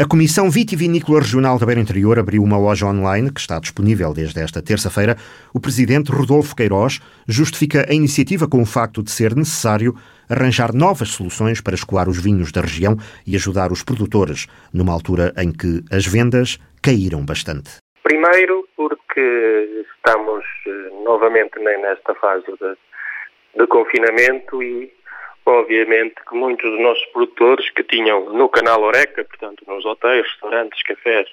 A Comissão Vitivinícola Regional da Beira Interior abriu uma loja online que está disponível desde esta terça-feira. O presidente Rodolfo Queiroz justifica a iniciativa com o facto de ser necessário arranjar novas soluções para escoar os vinhos da região e ajudar os produtores, numa altura em que as vendas caíram bastante. Primeiro, porque estamos eh, novamente nesta fase de, de confinamento e Obviamente que muitos dos nossos produtores que tinham no canal Oreca, portanto nos hotéis, restaurantes, cafés,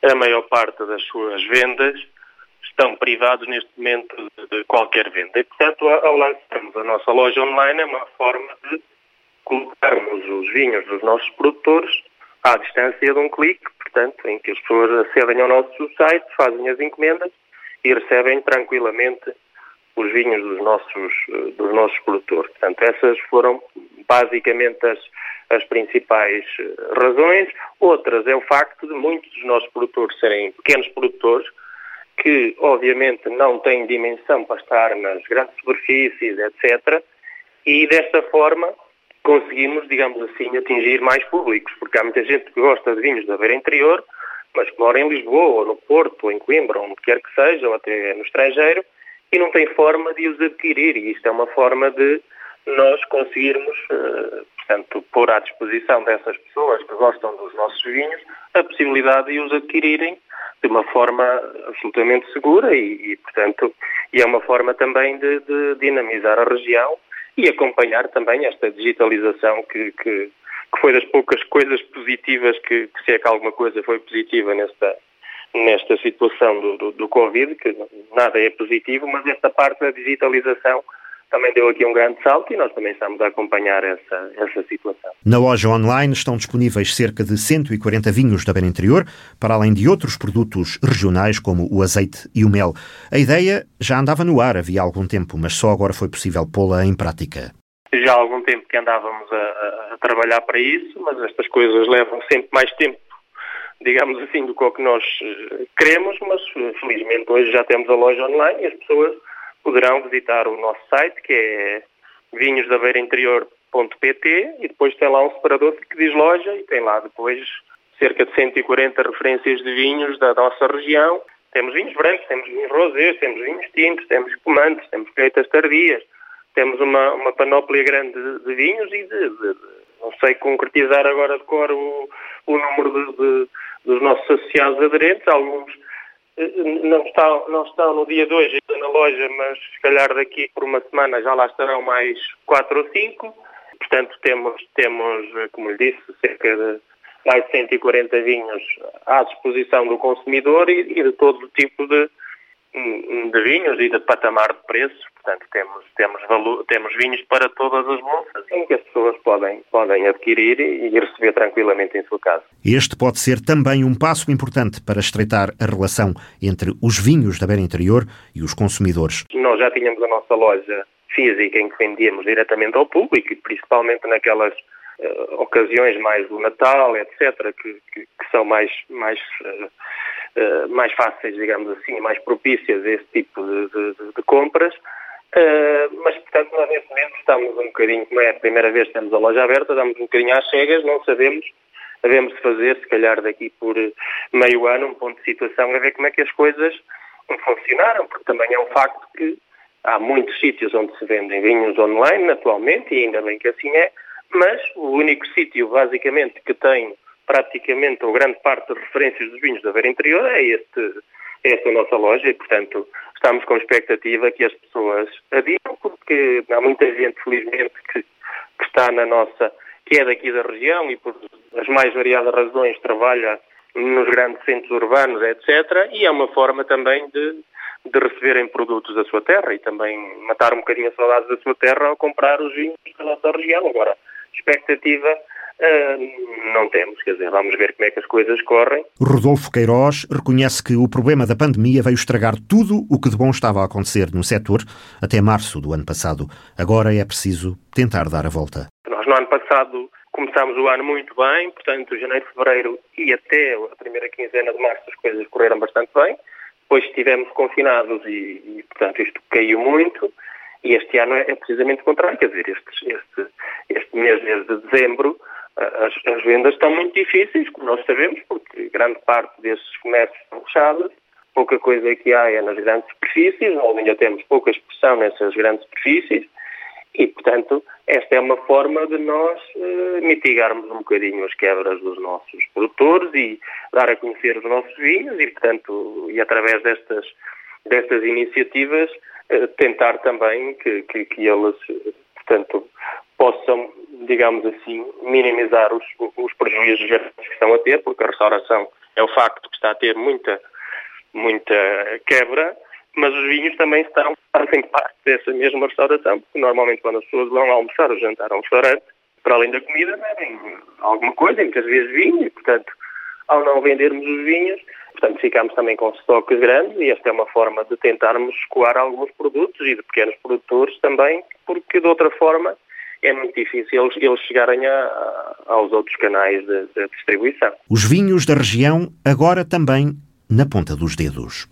a maior parte das suas vendas estão privados neste momento de qualquer venda. E, portanto, ao lançarmos a nossa loja online, é uma forma de colocarmos os vinhos dos nossos produtores à distância de um clique, portanto, em que as pessoas acedem ao nosso site, fazem as encomendas e recebem tranquilamente os vinhos dos nossos, dos nossos produtores. Portanto, essas foram basicamente as, as principais eh, razões. Outras é o facto de muitos dos nossos produtores serem pequenos produtores que, obviamente, não têm dimensão para estar nas grandes superfícies, etc. E, desta forma, conseguimos, digamos assim, atingir mais públicos, porque há muita gente que gosta de vinhos da beira interior, mas que mora em Lisboa, ou no Porto, ou em Coimbra, onde quer que seja, ou até no estrangeiro, e não tem forma de os adquirir. E isto é uma forma de nós conseguirmos, uh, portanto, pôr à disposição dessas pessoas que gostam dos nossos vinhos a possibilidade de os adquirirem de uma forma absolutamente segura e, e portanto, e é uma forma também de, de, dinamizar a região e acompanhar também esta digitalização que, que, que foi das poucas coisas positivas que, que, se é que alguma coisa foi positiva nesta, nesta situação do, do, do Covid, que nada é positivo, mas esta parte da digitalização também deu aqui um grande salto e nós também estamos a acompanhar essa, essa situação. Na loja online estão disponíveis cerca de 140 vinhos da Beira Interior, para além de outros produtos regionais como o azeite e o mel. A ideia já andava no ar havia algum tempo, mas só agora foi possível pô-la em prática. Já há algum tempo que andávamos a, a trabalhar para isso, mas estas coisas levam sempre mais tempo digamos assim, do que o que nós eh, queremos, mas eh, felizmente hoje já temos a loja online e as pessoas poderão visitar o nosso site, que é vinhosdabeirainterior.pt e depois tem lá um separador que diz loja e tem lá depois cerca de 140 referências de vinhos da nossa região. Temos vinhos brancos, temos vinhos rosés, temos vinhos tintos, temos espumantes, temos colheitas tardias, temos uma, uma panóplia grande de, de vinhos e de, de, não sei concretizar agora de cor o, o número de, dos nossos associados aderentes, alguns eh, não estão, não estão no dia 2 ainda na loja, mas se calhar daqui por uma semana já lá estarão mais quatro ou cinco. Portanto, temos, temos eh, como lhe disse, cerca de mais de 140 vinhos à disposição do consumidor e, e de todo o tipo de, de vinhos e de patamar de preços. Portanto, temos, temos, valor, temos vinhos para todas as bolsas em que as pessoas podem, podem adquirir e receber tranquilamente em sua casa. Este pode ser também um passo importante para estreitar a relação entre os vinhos da beira interior e os consumidores. Nós já tínhamos a nossa loja física em que vendíamos diretamente ao público principalmente naquelas uh, ocasiões mais do Natal, etc., que, que, que são mais, mais uh, uh, mais fáceis, digamos assim, mais propícias a esse tipo de, de, de compras. Uh, mas, portanto, nós neste momento estamos um bocadinho, como é a primeira vez que temos a loja aberta, estamos um bocadinho às cegas, não sabemos, devemos fazer, se calhar daqui por meio ano, um ponto de situação, a ver como é que as coisas funcionaram, porque também é um facto que há muitos sítios onde se vendem vinhos online atualmente, e ainda bem que assim é, mas o único sítio, basicamente, que tem praticamente, ou grande parte das referências dos vinhos da Beira Interior é, este, é esta nossa loja e, portanto, estamos com expectativa que as pessoas adiam, porque há muita gente, felizmente, que, que está na nossa, que é daqui da região e por as mais variadas razões trabalha nos grandes centros urbanos, etc. E é uma forma também de, de receberem produtos da sua terra e também matar um bocadinho a saudade da sua terra ao comprar os vinhos da nossa região. Agora, expectativa Uh, não temos, quer dizer, vamos ver como é que as coisas correm. Rodolfo Queiroz reconhece que o problema da pandemia veio estragar tudo o que de bom estava a acontecer no setor até março do ano passado. Agora é preciso tentar dar a volta. Nós no ano passado começámos o ano muito bem, portanto, janeiro, fevereiro e até a primeira quinzena de março as coisas correram bastante bem. Depois estivemos confinados e, e portanto, isto caiu muito. E este ano é precisamente o contrário, quer dizer, este, este, mês, mês de dezembro, as, as, vendas estão muito difíceis, como nós sabemos, porque grande parte desses comércios estão fechados, pouca coisa que há é nas grandes superfícies, nós ainda temos pouca expressão nessas grandes superfícies, e, portanto, esta é uma forma de nós uh, mitigarmos um bocadinho as quebras dos nossos produtores e dar a conhecer os nossos vinhos. E, portanto, e através destas, destas iniciativas, tentar também que, que, que eles, portanto, possam, digamos assim, minimizar os, os prejuízos que estão a ter, porque a restauração é o facto que está a ter muita, muita quebra, mas os vinhos também estão, fazem parte dessa mesma restauração, porque normalmente quando as pessoas vão almoçar ou jantar a um restaurante, para além da comida, bebem alguma coisa, muitas vezes vinho, e, portanto, ao não vendermos os vinhos, portanto, ficamos também com estoques grandes e esta é uma forma de tentarmos escoar alguns produtos e de pequenos produtores também, porque de outra forma é muito difícil eles, eles chegarem a, aos outros canais de, de distribuição. Os vinhos da região agora também na ponta dos dedos.